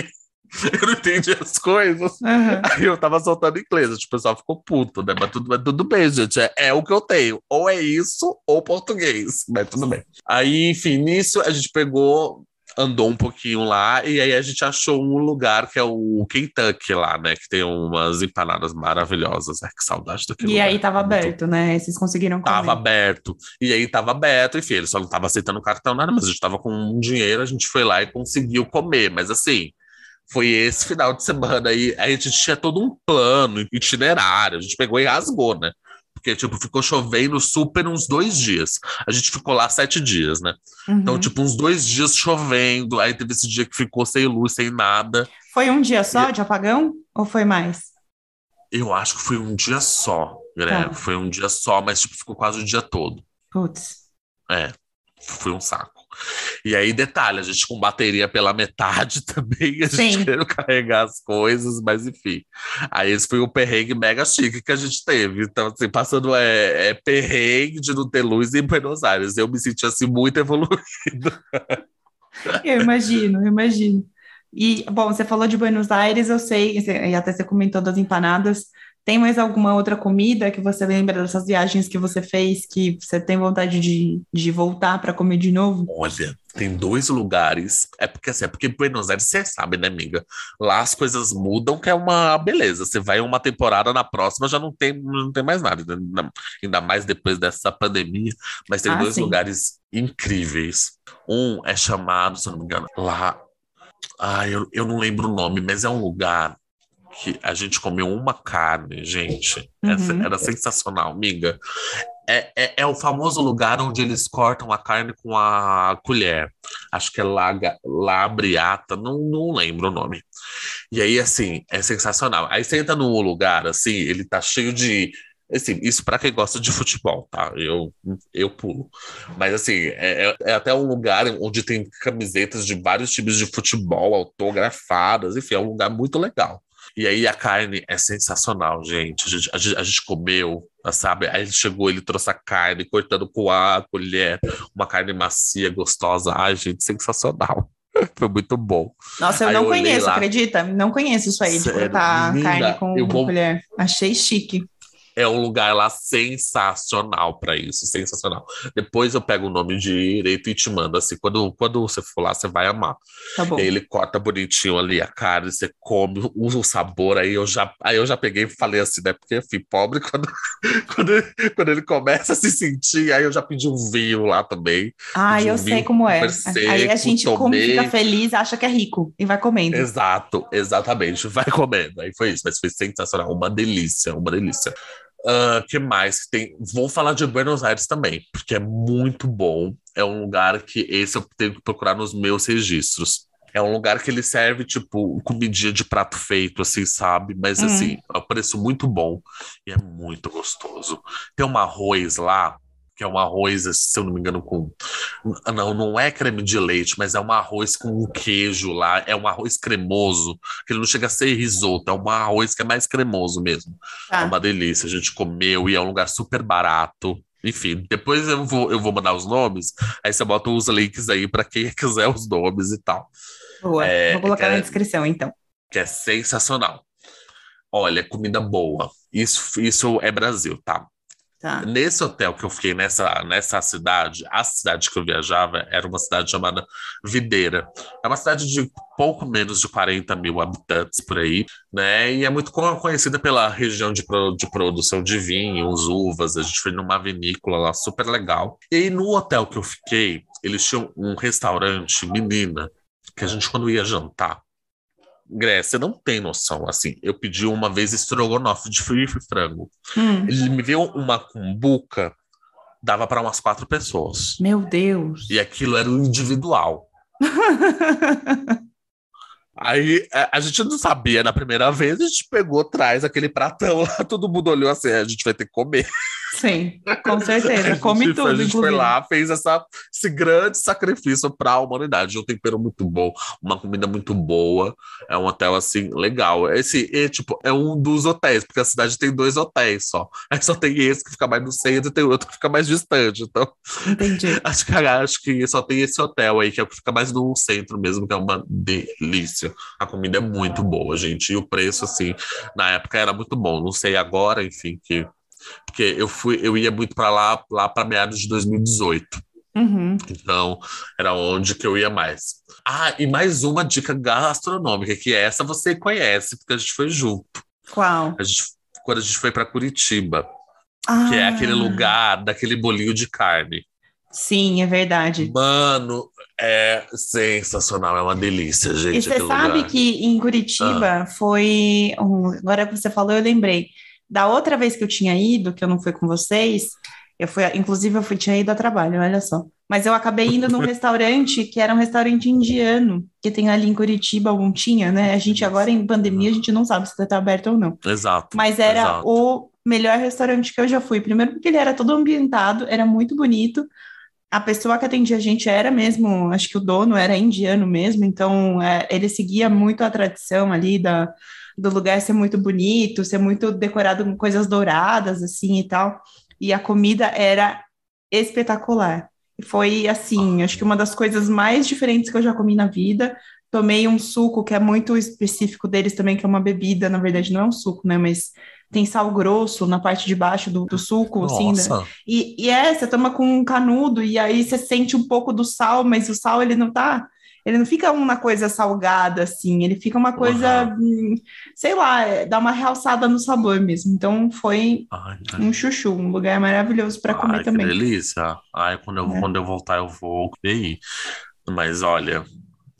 Eu não entendi as coisas. Aham. Aí eu tava soltando inglês, o pessoal ficou puto, né? Mas tudo, mas tudo bem, gente. É, é o que eu tenho. Ou é isso, ou português. Mas tudo bem. Aí, enfim, nisso a gente pegou, andou um pouquinho lá, e aí a gente achou um lugar que é o Kentucky lá, né? Que tem umas empanadas maravilhosas. Ai, que saudade daquele E lugar. aí tava Muito aberto, né? Vocês conseguiram comer. Tava aberto. E aí tava aberto, enfim, ele só não tava aceitando cartão, nada, mas a gente tava com um dinheiro, a gente foi lá e conseguiu comer. Mas assim, foi esse final de semana aí, a gente tinha todo um plano, itinerário, a gente pegou e rasgou, né? Porque, tipo, ficou chovendo super uns dois dias. A gente ficou lá sete dias, né? Uhum. Então, tipo, uns dois dias chovendo, aí teve esse dia que ficou sem luz, sem nada. Foi um dia só de apagão? Ou foi mais? Eu acho que foi um dia só, né? Tá. Foi um dia só, mas, tipo, ficou quase o dia todo. Putz. É, foi um saco. E aí, detalhe, a gente com bateria pela metade também, a gente Sim. querendo carregar as coisas, mas enfim. Aí esse foi o perrengue mega chique que a gente teve. Então, assim, passando é, é perrengue de não ter luz em Buenos Aires. Eu me senti assim muito evoluído. Eu imagino, eu imagino. E, bom, você falou de Buenos Aires, eu sei, e até você comentou das empanadas. Tem mais alguma outra comida que você lembra dessas viagens que você fez que você tem vontade de, de voltar para comer de novo? Olha, tem dois lugares. É porque assim, é porque Buenos Aires, você sabe, né, amiga? Lá as coisas mudam, que é uma beleza. Você vai uma temporada, na próxima já não tem, não tem mais nada. Ainda, ainda mais depois dessa pandemia. Mas tem Ah, dois sim. lugares incríveis. Um é chamado, se eu não me engano, lá. Ah, eu, eu não lembro o nome, mas é um lugar que a gente comeu uma carne, gente. Essa- Uhum. era sensacional, amiga. É, é, é o famoso lugar onde eles cortam a carne com a colher. Acho que é Laga, Labriata, não, não lembro o nome. E aí, assim, é sensacional. Aí você entra num lugar, assim, ele tá cheio de. Assim, isso para quem gosta de futebol, tá? Eu, eu pulo. Mas, assim, é, é- é até um lugar onde tem camisetas de vários times de futebol autografadas, enfim, é um lugar muito legal. E aí a carne é sensacional, gente. A gente, a gente, a gente comeu, sabe? Aí ele chegou, ele trouxe a carne, cortando com a colher, uma carne macia, gostosa. Ai, gente, sensacional. Foi muito bom. Nossa, eu Aí não eu conheço, lá. acredita? Não conheço isso aí, de Sério, cortar menina, carne com eu vou- colher. Achei chique. É um lugar lá sensacional para isso, sensacional. Depois eu pego o nome direito e te mando assim. Quando, quando você for lá, você vai amar. Tá bom. Ele corta bonitinho ali a carne, você come, usa o sabor. Aí eu já, aí eu já peguei e falei assim, né? Porque fui pobre quando, quando, quando ele começa a se sentir. Aí eu já pedi um vinho lá também. Ah, eu um sei vinho como é. super Aí a seco, gente come, fica feliz, acha que é rico e vai comendo. Exato, exatamente. Vai comendo. Aí foi isso, mas foi sensacional. Uma delícia, uma delícia. Uh, que mais tem? Vou falar de Buenos Aires também, porque é muito bom. É um lugar que esse eu tenho que procurar nos meus registros. É um lugar que ele serve, tipo, comidinha de prato feito, assim, sabe? Mas, hum. assim, é um preço muito bom e é muito gostoso. Tem um arroz lá, que é um arroz, se eu não me engano, com. Não, não é creme de leite, mas é um arroz com um queijo lá. É um arroz cremoso, que ele não chega a ser risoto, é um arroz que é mais cremoso mesmo. Ah. É uma delícia. A gente comeu e é um lugar super barato. Enfim, depois eu vou, eu vou mandar os nomes, aí você bota os links aí para quem quiser os nomes e tal. Boa, é, vou colocar na é, descrição então. Que é sensacional. Olha, comida boa. Isso, isso é Brasil, tá? Tá. Nesse hotel que eu fiquei nessa, nessa cidade, a cidade que eu viajava era uma cidade chamada Videira. É uma cidade de pouco menos de 40 mil habitantes por aí, né? E é muito conhecida pela região de, de produção de vinhos, uvas. A gente foi numa vinícola lá super legal. E aí no hotel que eu fiquei, eles tinham um restaurante, menina, que a gente quando ia jantar, Grécia, não tem noção. Assim, eu pedi uma vez estrogonofe de frango. Hum. Ele me deu uma cumbuca, dava para umas quatro pessoas. Meu Deus! E aquilo era individual. Aí a, a, gente não sabia na primeira vez, a gente pegou, traz aquele pratão lá, todo mundo olhou assim, a gente vai ter que comer. Sim, com certeza. Come tudo. A gente inclusive. foi lá, fez essa, esse grande sacrifício para a humanidade. Um tempero muito bom, uma comida muito boa. É um hotel assim legal. Esse é tipo é um dos hotéis, porque a cidade tem dois hotéis só. Aí só tem esse que fica mais no centro e tem outro que fica mais distante. Então, entendi. Acho que acho que só tem esse hotel aí que é o que fica mais no centro mesmo, que é uma delícia. A comida é muito boa, gente. E o preço assim, na época era muito bom. Não sei agora, enfim, que porque eu fui, eu ia muito para lá, lá para meados de 2018. Uhum. Então, era onde que eu ia mais. Ah, e mais uma dica gastronômica, que essa você conhece, porque a gente foi junto. Qual? A gente, quando a gente foi para Curitiba, ah. que é aquele ah. lugar daquele bolinho de carne. Sim, é verdade. Mano, é sensacional, é uma delícia, gente. E você sabe lugar. que em Curitiba ah. foi. Agora que você falou, eu lembrei. Da outra vez que eu tinha ido, que eu não fui com vocês, eu fui, inclusive, eu fui, tinha ido a trabalho, olha só. Mas eu acabei indo num restaurante que era um restaurante indiano, que tem ali em Curitiba, algum tinha, né? A gente agora em pandemia, a gente não sabe se está aberto ou não. Exato. Mas era exato. o melhor restaurante que eu já fui. Primeiro porque ele era todo ambientado, era muito bonito. A pessoa que atendia a gente era mesmo, acho que o dono era indiano mesmo, então é, ele seguia muito a tradição ali da, do lugar ser muito bonito, ser muito decorado com coisas douradas, assim e tal. E a comida era espetacular. Foi assim, acho que uma das coisas mais diferentes que eu já comi na vida. Tomei um suco que é muito específico deles também, que é uma bebida, na verdade não é um suco, né? Mas tem sal grosso na parte de baixo do, do suco, Nossa. assim, né? E, e é, você toma com um canudo, e aí você sente um pouco do sal, mas o sal ele não tá ele não fica uma coisa salgada assim, ele fica uma coisa, uhum. sei lá, é, dá uma realçada no sabor mesmo. Então foi Ai, um chuchu, um lugar maravilhoso para comer também. Que delícia. Ai, quando eu, é. quando eu voltar eu vou ver. Mas olha,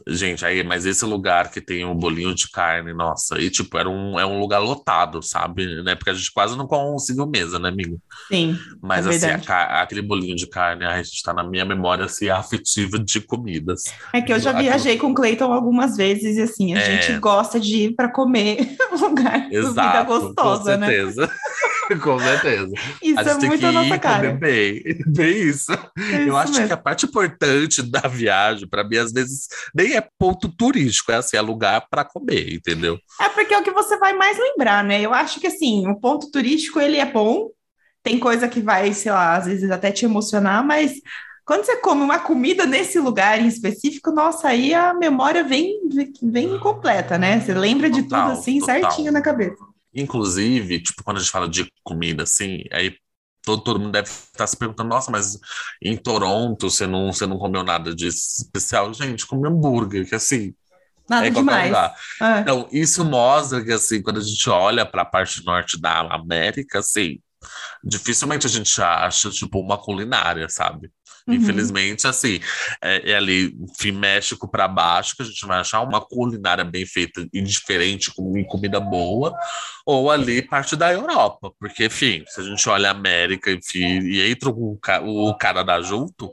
Gente, aí, mas esse lugar que tem um bolinho de carne, nossa, e tipo, era um, é um lugar lotado, sabe? Né? Porque a gente quase não conseguiu mesa, né, amigo? Sim. Mas é assim, a, aquele bolinho de carne, a gente tá na minha memória assim, afetiva de comidas. É que eu já viajei Aquilo... com o Cleiton algumas vezes e assim, a é... gente gosta de ir para comer lugar Exato, comida gostosa, com né? certeza. né? Com certeza. Isso é muito a nossa cara. Bem, bem isso. É eu isso acho mesmo. que a parte importante da viagem, para mim, às vezes, nem é ponto turístico, é assim, é lugar para comer, entendeu? É porque é o que você vai mais lembrar, né? Eu acho que assim, o ponto turístico ele é bom, tem coisa que vai, sei lá, às vezes até te emocionar, mas quando você come uma comida nesse lugar em específico, nossa, aí a memória vem, vem completa, né? Você lembra de total, tudo assim, total. certinho na cabeça. Inclusive, tipo, quando a gente fala de comida, assim, aí todo, todo mundo deve estar se perguntando, nossa, mas em Toronto você não, você não comeu nada de especial? Gente, comi hambúrguer, que assim, Nada é demais. É. Então, isso mostra que, assim, quando a gente olha para a parte norte da América, assim, dificilmente a gente acha, tipo, uma culinária, sabe? Uhum. Infelizmente, assim, é, é ali, enfim, México para baixo, que a gente vai achar uma culinária bem feita e diferente, com comida boa, ou ali parte da Europa, porque, enfim, se a gente olha a América, enfim, e entra o, o Canadá junto,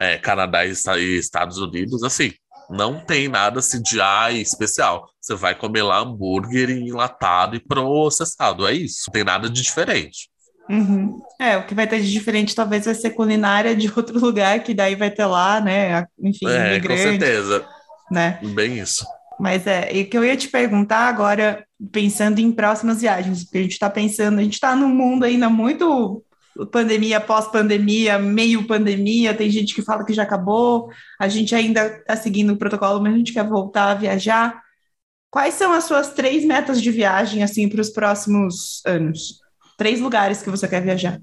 é, Canadá e Estados Unidos, assim, não tem nada assim de ai especial. Você vai comer lá hambúrguer enlatado e processado, é isso. Não tem nada de diferente. Uhum. É, o que vai ter de diferente talvez vai ser culinária de outro lugar, que daí vai ter lá, né? Enfim, é, com certeza. Né? Bem isso. Mas é, e que eu ia te perguntar agora, pensando em próximas viagens, porque a gente está pensando, a gente está num mundo ainda muito pandemia, pós-pandemia, meio pandemia, tem gente que fala que já acabou, a gente ainda está seguindo o protocolo, mas a gente quer voltar a viajar. Quais são as suas três metas de viagem, assim, para os próximos anos? Três lugares que você quer viajar.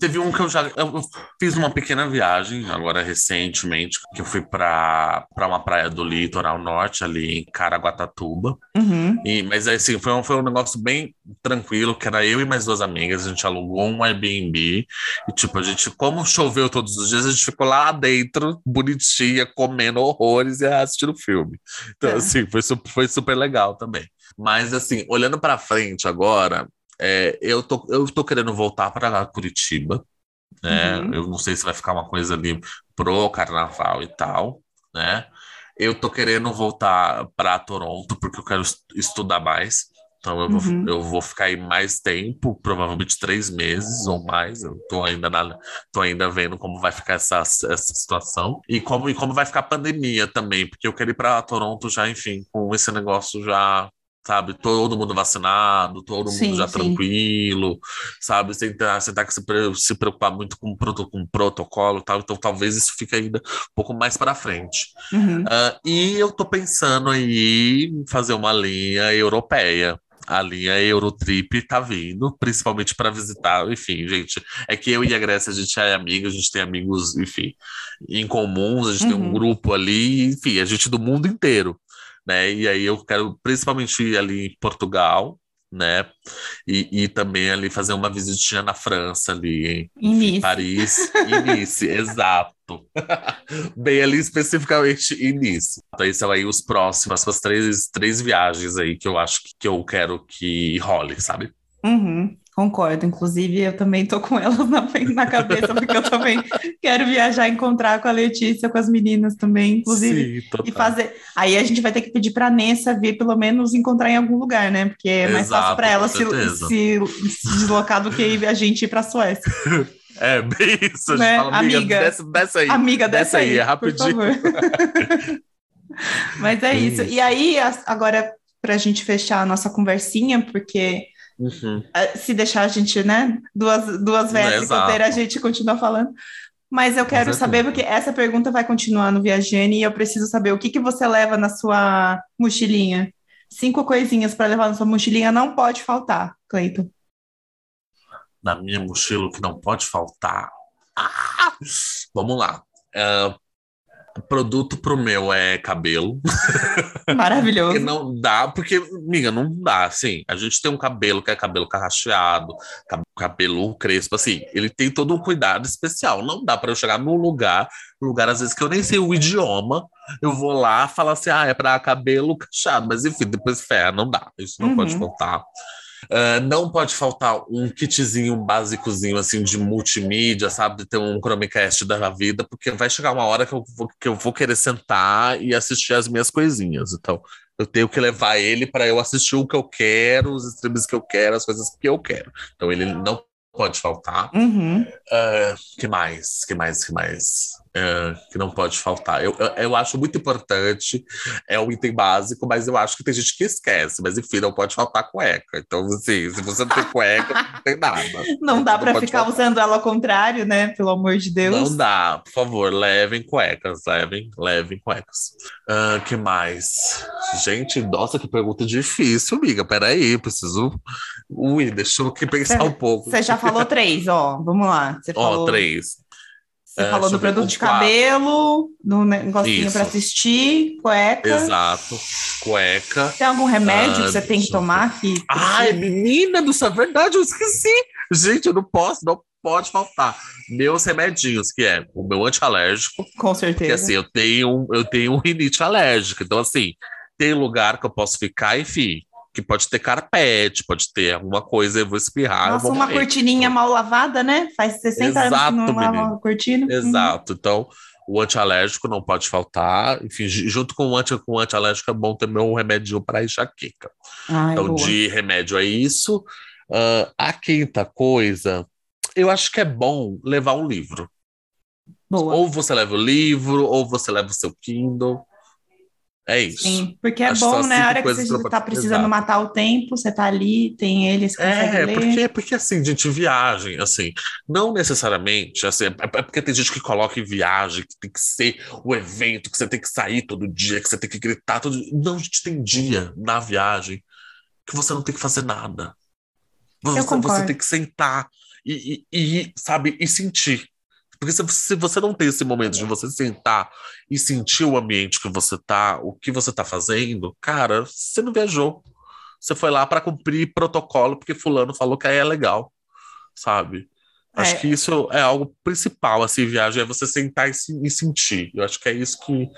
Teve um que eu já eu fiz uma pequena viagem agora recentemente, que eu fui para uma praia do litoral norte, ali em Caraguatatuba. Uhum. E, mas assim, foi um, foi um negócio bem tranquilo, que era eu e mais duas amigas, a gente alugou um Airbnb. E tipo, a gente, como choveu todos os dias, a gente ficou lá dentro, bonitinha, comendo horrores e assistindo filme. Então, é. assim, foi, foi super legal também. Mas assim, olhando para frente agora, é, eu, tô, eu tô querendo voltar para Curitiba, né? Uhum. Eu não sei se vai ficar uma coisa ali pro carnaval e tal, né? Eu tô querendo voltar para Toronto porque eu quero estudar mais. Então eu, uhum. vou, eu vou ficar aí mais tempo, provavelmente três meses ou mais. Eu tô ainda, na, tô ainda vendo como vai ficar essa, essa situação. E como, e como vai ficar a pandemia também, porque eu quero ir para Toronto já, enfim, com esse negócio já sabe? Todo mundo vacinado, todo mundo sim, já sim. tranquilo, sabe? Sem ter, sem ter que se, se preocupar muito com, com protocolo tal. Então, talvez isso fique ainda um pouco mais para frente. Uhum. Uh, e eu tô pensando aí em fazer uma linha europeia. A linha Eurotrip tá vindo, principalmente para visitar. Enfim, gente, é que eu e a Grécia a gente é amigo, a gente tem amigos, enfim, em comuns, a gente uhum. tem um uhum. grupo ali, enfim, a gente do mundo inteiro né? E aí eu quero principalmente ir ali em Portugal, né? E, e também ali fazer uma visitinha na França, ali em, em Paris, em Nice, exato. Bem ali especificamente em Nice. Então, esses são aí os próximos, as três, três viagens aí que eu acho que, que eu quero que role, sabe? Uhum. Concordo, inclusive eu também tô com elas na, na cabeça, porque eu também quero viajar, encontrar com a Letícia, com as meninas também, inclusive. Sim, e fazer. Aí a gente vai ter que pedir para Nessa vir pelo menos encontrar em algum lugar, né? Porque é mais Exato, fácil para ela se, se, se, deslocar do que a gente ir para a Suécia. É, bem isso. Né? fala, amiga, amiga desce, desce aí. Amiga, desce, desce aí, aí, é rapidinho. Mas é isso. E aí, agora, para a gente fechar a nossa conversinha, porque Uhum. Ah, se deixar a gente, né? Duas, duas vezes é, a gente continua falando. Mas eu quero saber, porque essa pergunta vai continuar no Viajane e eu preciso saber o que, que você leva na sua mochilinha. Cinco coisinhas para levar na sua mochilinha não pode faltar, Cleiton. Na minha mochila, o que não pode faltar. Ah! Vamos lá. Uh, Produto pro meu é cabelo. Maravilhoso. porque não dá, porque, amiga, não dá, assim. A gente tem um cabelo que é cabelo carracheado, cabelo crespo, assim. Ele tem todo um cuidado especial. Não dá para eu chegar num lugar, lugar às vezes que eu nem sei o idioma, eu vou lá falar assim, ah, é para cabelo cacheado. Mas enfim, depois fé, não dá. Isso não uhum. pode faltar. Uh, não pode faltar um kitzinho básicozinho assim de multimídia, sabe? Ter um Chromecast da vida, porque vai chegar uma hora que eu vou, que eu vou querer sentar e assistir as minhas coisinhas. Então, eu tenho que levar ele para eu assistir o que eu quero, os streams que eu quero, as coisas que eu quero. Então, ele não pode faltar. Uhum. Uh, que mais? Que mais? Que mais? É, que não pode faltar. Eu, eu, eu, acho muito importante, é um item básico, mas eu acho que tem gente que esquece. Mas enfim, não pode faltar cueca. Então, assim, se você não tem cueca, não tem nada. Não dá para ficar faltar. usando ela ao contrário, né? Pelo amor de Deus. Não dá, por favor, levem cuecas, levem, levem cuecas. Uh, que mais? Gente, nossa, que pergunta difícil, amiga. Peraí, preciso. Ui, deixa eu pensar um pouco. Você já falou três, ó. Vamos lá. Você ó, falou... três Você é, falou do produto de cabelo, do negocinho para assistir, cueca. Exato, cueca. Tem algum remédio ah, que você tem que tomar? Que... Ai, menina do céu, é verdade, eu esqueci. Gente, eu não posso, não pode faltar. Meus remedinhos, que é o meu antialérgico. Com certeza. Porque assim, eu tenho, eu tenho um rinite alérgico. Então, assim, tem lugar que eu posso ficar, enfim, que pode ter carpete, pode ter alguma coisa, eu vou espirrar. Nossa, uma morrer. cortininha mal lavada, né? Faz 60 Exato, anos que não lava uma cortina. Exato. Hum. Então, o antialérgico não pode faltar. Enfim, junto com o, anti, com o antialérgico é bom ter meu remédio para enxaqueca. Ai, então, boa. de remédio é isso. Uh, a quinta coisa, eu acho que é bom levar um livro. Boa. Ou você leva o livro, ou você leva o seu Kindle. É isso. Sim, porque é Acho bom, né? A hora que você está precisando Exato. matar o tempo, você está ali, tem eles. É, ler. porque, porque assim, gente, viagem, assim, não necessariamente, assim, é, é porque tem gente que coloca em viagem, que tem que ser o evento, que você tem que sair todo dia, que você tem que gritar todo dia. Não, a gente tem dia na viagem que você não tem que fazer nada. Você, você tem que sentar e, e, e, sabe, e sentir. Porque se, se, você não tem esse momento de você sentar e sentir o ambiente que você tá, o que você tá fazendo, cara, você não viajou. Você foi lá para cumprir protocolo porque fulano falou que aí é legal, sabe? Acho é. que isso é algo principal, assim, viagem, é você sentar e, e, sentir. Eu acho que é isso que.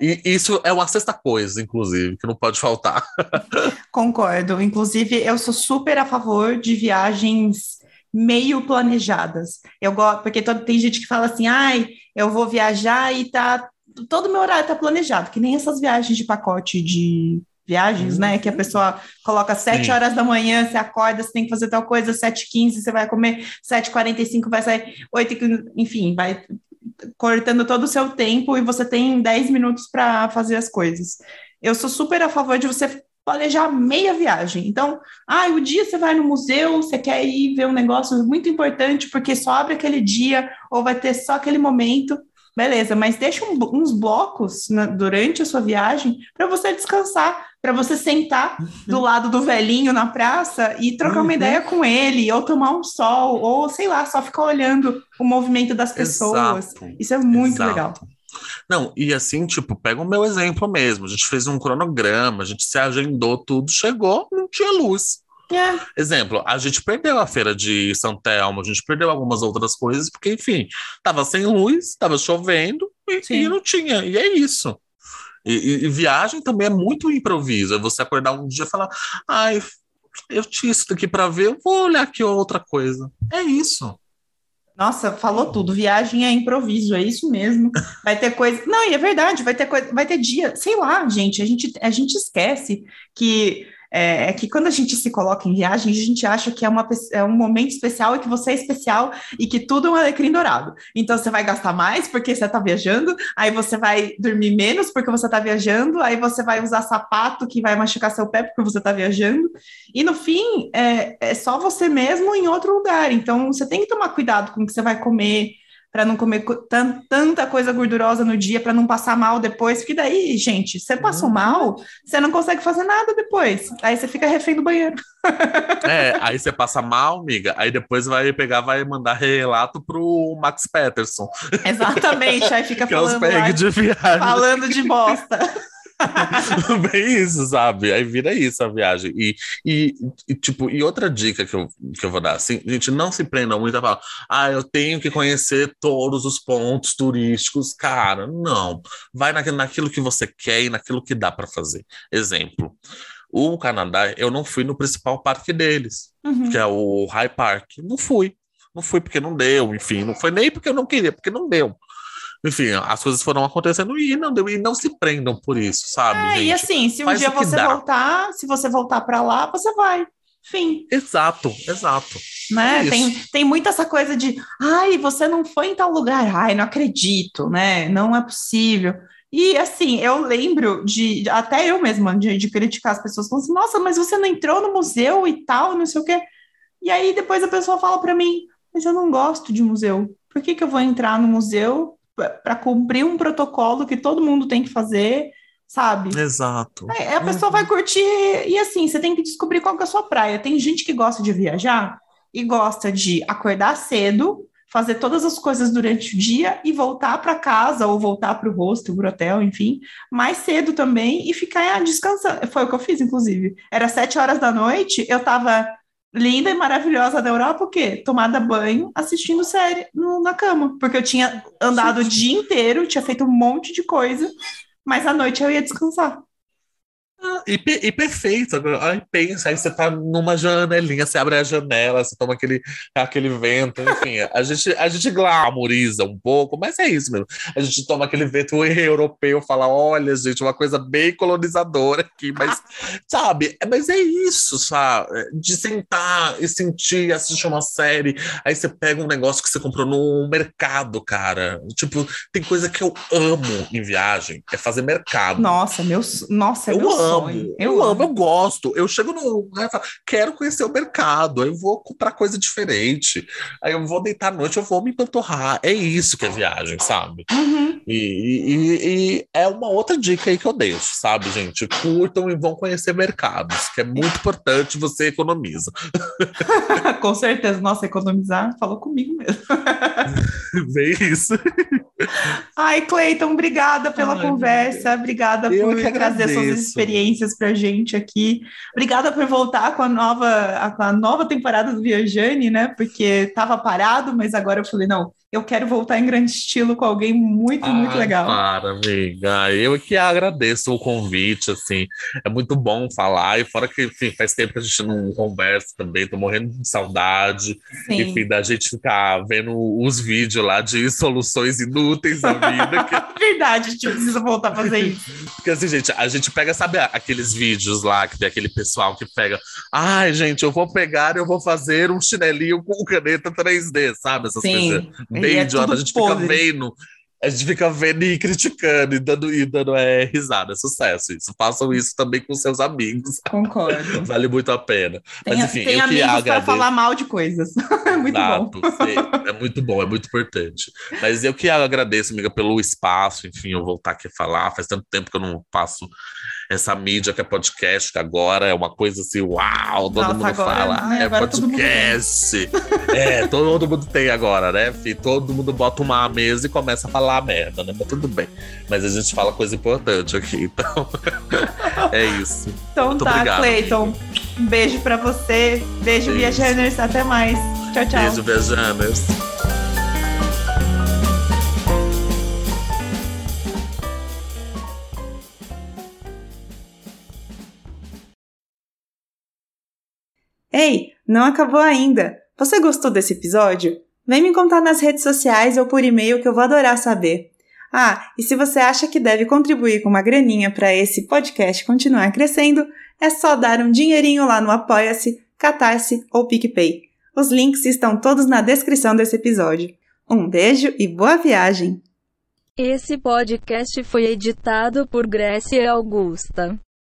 E isso é uma sexta coisa, inclusive, que não pode faltar. Concordo. Inclusive, eu sou super a favor de viagens meio planejadas. Eu gosto, porque todo, tem gente que fala assim, ai, eu vou viajar e tá. Todo meu horário tá planejado, que nem essas viagens de pacote de viagens, uhum. né? Que a pessoa coloca sete horas da manhã, você acorda, você tem que fazer tal coisa, sete quinze você vai comer, sete quarenta e cinco vai sair, oito, enfim, vai cortando todo o seu tempo e você tem dez minutos para fazer as coisas. Eu sou super a favor de você planejar meia viagem. Então, ah, o dia você vai no museu, você quer ir ver um negócio muito importante porque só abre aquele dia ou vai ter só aquele momento. Beleza, mas deixa um, uns blocos na, durante a sua viagem para você descansar, para você sentar uhum. do lado do velhinho na praça e trocar uhum. uma ideia com ele, ou tomar um sol, ou sei lá, só ficar olhando o movimento das pessoas. Exato. Isso é muito Exato. legal. Não, e assim, tipo, pega o meu exemplo mesmo. A gente fez um cronograma, a gente se agendou tudo, chegou, não tinha luz. É. Exemplo, a gente perdeu a feira de São Telmo, a gente perdeu algumas outras coisas, porque, enfim, tava sem luz, tava chovendo e, e não tinha. E é isso. E, e, e, viagem também é muito improviso. É você acordar um dia e falar, ai, eu tinha isso daqui para ver, eu vou olhar aqui outra coisa. É isso. Nossa, falou tudo. Viagem é improviso, é isso mesmo. Vai ter coisa. Não, e é verdade, vai ter coisa, vai ter dia, sei lá, gente. A gente, a gente esquece que é, é, que quando a gente se coloca em viagem, a gente acha que é, uma, é um momento especial e que você é especial e que tudo é um alecrim dourado. Então você vai gastar mais porque você está viajando, aí você vai dormir menos porque você está viajando, aí você vai usar sapato que vai machucar seu pé porque você está viajando. E no fim, é, é só você mesmo em outro lugar. Então você tem que tomar cuidado com o que você vai comer para não comer tanta coisa gordurosa no dia, para não passar mal depois, porque daí, gente, você passou uhum. mal, você não consegue fazer nada depois. Aí você fica refém do banheiro. É, aí você passa mal, amiga, aí depois vai pegar, vai mandar relato pro Max Peterson. Exatamente, aí fica falando, lá, de falando de bosta. Bem isso, sabe? Aí vira isso a viagem. E, e, e, tipo, e outra dica que eu, que eu vou dar, assim, gente, não se prenda muito a falar, ah, eu tenho que conhecer todos os pontos turísticos. Cara, não. Vai naquilo, naquilo que você quer e naquilo que dá para fazer. Exemplo. O Canadá, eu não fui no principal parque deles, uhum. que é o High Park. Não fui. Não fui porque não deu, enfim. Não foi nem porque eu não queria, porque não deu. Enfim, as coisas foram acontecendo e não deu, e não se prendam por isso, sabe? É, gente? e assim, se um Faz dia você dá. voltar, se você voltar para lá, você vai. Fim. Exato, exato. Né? É tem, tem muito essa coisa de ai, você não foi em tal lugar, ai, não acredito, né? Não é possível. E assim, eu lembro de até eu mesma de, de criticar as pessoas, falando assim, nossa, mas você não entrou no museu e tal, não sei o quê. E aí depois a pessoa fala para mim, mas eu não gosto de museu. Por que, que eu vou entrar no museu para cumprir um protocolo que todo mundo tem que fazer, sabe? Exato. É, a pessoa uhum. vai curtir e assim, você tem que descobrir qual que é a sua praia. Tem gente que gosta de viajar e gosta de acordar cedo, fazer todas as coisas durante o dia e voltar para casa ou voltar para o rosto, para o hotel, enfim, mais cedo também e ficar descansando. Foi o que eu fiz, inclusive. Era sete horas da noite, eu estava linda e maravilhosa da Europa, o quê? Tomada banho, assistindo série no, na cama, porque eu tinha andado o dia inteiro, tinha feito um monte de coisa, mas à noite eu ia descansar. E, e perfeito. Aí pensa, aí você tá numa janelinha, você abre a janela, você toma aquele, aquele vento, enfim. A gente, a gente glamoriza um pouco, mas é isso mesmo. A gente toma aquele vento europeu, fala: olha, gente, uma coisa bem colonizadora aqui, mas, sabe? É, mas é isso, sabe? De sentar e sentir, assistir uma série, aí você pega um negócio que você comprou no mercado, cara. Tipo, tem coisa que eu amo em viagem, é fazer mercado. Nossa, meu, nossa, é eu meu amo amo. Eu, eu amo, eu gosto. Eu chego no. Né, falo, quero conhecer o mercado. Aí eu vou comprar coisa diferente. Aí eu vou deitar à noite, eu vou me panturrar. É isso que é viagem, sabe? Uhum. E, e, e, é uma outra dica aí que eu deixo, sabe, gente? Curtam e vão conhecer mercados, que é muito importante, você economiza. Com certeza. Nossa, economizar falou comigo mesmo. Vê isso. Ai, Cleiton, obrigada pela Ai, conversa, obrigada por trazer suas experiências para a gente aqui. Obrigada por voltar com a nova, com a nova temporada do Viajane, né? Porque estava parado, mas agora eu falei, não, eu quero voltar em grande estilo com alguém muito, ah, muito legal. Para, amiga. Eu que agradeço o convite, assim. É muito bom falar. E fora que, enfim, faz tempo que a gente não conversa também. Tô morrendo de saudade. Sim. Enfim, da gente ficar vendo os vídeos lá de soluções inúteis da vida. Que... Verdade, a gente precisa voltar a fazer isso. Porque assim, gente, a gente pega, sabe aqueles vídeos lá que tem aquele pessoal que pega. Ai, gente, eu vou pegar, eu vou fazer um chinelinho com caneta 3D, sabe? Essas Sim. coisas bem é idiota. A gente podre. fica vendo. A gente fica vendo e criticando e dando, e dando é, risada, é sucesso isso. Façam isso também com seus amigos. Concordo. vale muito a pena. Tem, Mas enfim, tem eu amigos que para falar mal de coisas. é muito Exato, bom. é muito bom, é muito importante. Mas eu que agradeço, amiga, pelo espaço, enfim, eu voltar aqui a falar. Faz tanto tempo que eu não passo essa mídia que é podcast, que agora é uma coisa assim, uau, todo Nossa, mundo agora, fala, né? é podcast. Todo é, todo mundo tem agora, né? E todo mundo bota uma mesa e começa a falar merda, né? Mas tudo bem. Mas a gente fala coisa importante aqui, então é isso. Então Muito tá, obrigado, Cleiton. Um beijo pra você. Beijo. Viajanders. Até mais. Tchau, tchau. Beijo, Viajanders. Ei, não acabou ainda! Você gostou desse episódio? Vem me contar nas redes sociais ou por e-mail que eu vou adorar saber. Ah, e se você acha que deve contribuir com uma graninha para esse podcast continuar crescendo, é só dar um dinheirinho lá no Apoia-se, Catarse ou PicPay. Os links estão todos na descrição desse episódio. Um beijo e boa viagem! Esse podcast foi editado por Grécia Augusta.